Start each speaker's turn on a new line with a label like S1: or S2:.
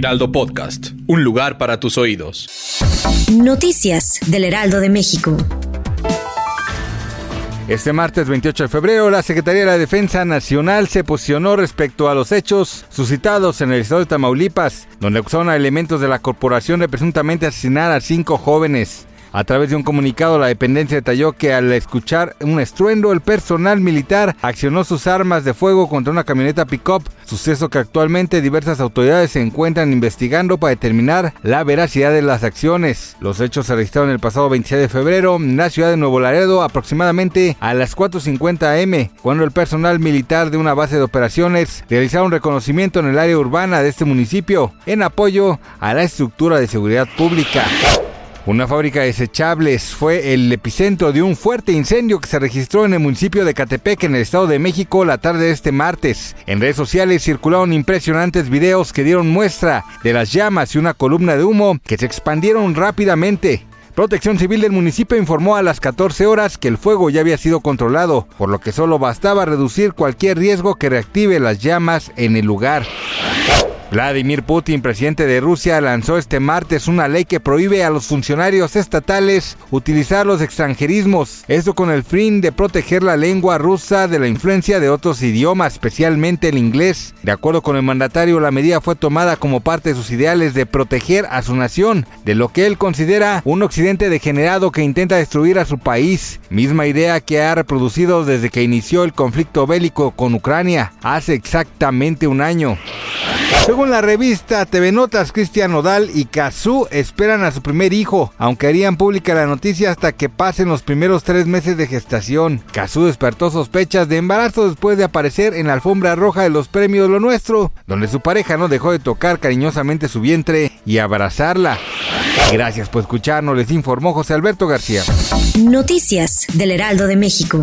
S1: Heraldo Podcast, un lugar para tus oídos.
S2: Noticias del Heraldo de México.
S3: Este martes 28 de febrero, la Secretaría de la Defensa Nacional se posicionó respecto a los hechos suscitados en el estado de Tamaulipas, donde acusaron a elementos de la corporación de presuntamente asesinar a cinco jóvenes. A través de un comunicado, la dependencia detalló que al escuchar un estruendo, el personal militar accionó sus armas de fuego contra una camioneta pick-up, suceso que actualmente diversas autoridades se encuentran investigando para determinar la veracidad de las acciones. Los hechos se registraron el pasado 26 de febrero en la ciudad de Nuevo Laredo, aproximadamente a las 4.50 am, cuando el personal militar de una base de operaciones realizaron un reconocimiento en el área urbana de este municipio en apoyo a la estructura de seguridad pública. Una fábrica de desechables fue el epicentro de un fuerte incendio que se registró en el municipio de Catepec, en el Estado de México, la tarde de este martes. En redes sociales circularon impresionantes videos que dieron muestra de las llamas y una columna de humo que se expandieron rápidamente. Protección Civil del municipio informó a las 14 horas que el fuego ya había sido controlado, por lo que solo bastaba reducir cualquier riesgo que reactive las llamas en el lugar. Vladimir Putin, presidente de Rusia, lanzó este martes una ley que prohíbe a los funcionarios estatales utilizar los extranjerismos, esto con el fin de proteger la lengua rusa de la influencia de otros idiomas, especialmente el inglés. De acuerdo con el mandatario, la medida fue tomada como parte de sus ideales de proteger a su nación de lo que él considera un occidente degenerado que intenta destruir a su país, misma idea que ha reproducido desde que inició el conflicto bélico con Ucrania hace exactamente un año. Según la revista TV Notas, Cristian Nodal y Kazú esperan a su primer hijo, aunque harían pública la noticia hasta que pasen los primeros tres meses de gestación. Kazú despertó sospechas de embarazo después de aparecer en la alfombra roja de los premios Lo Nuestro, donde su pareja no dejó de tocar cariñosamente su vientre y abrazarla. Gracias por escucharnos, les informó José Alberto García.
S2: Noticias del Heraldo de México.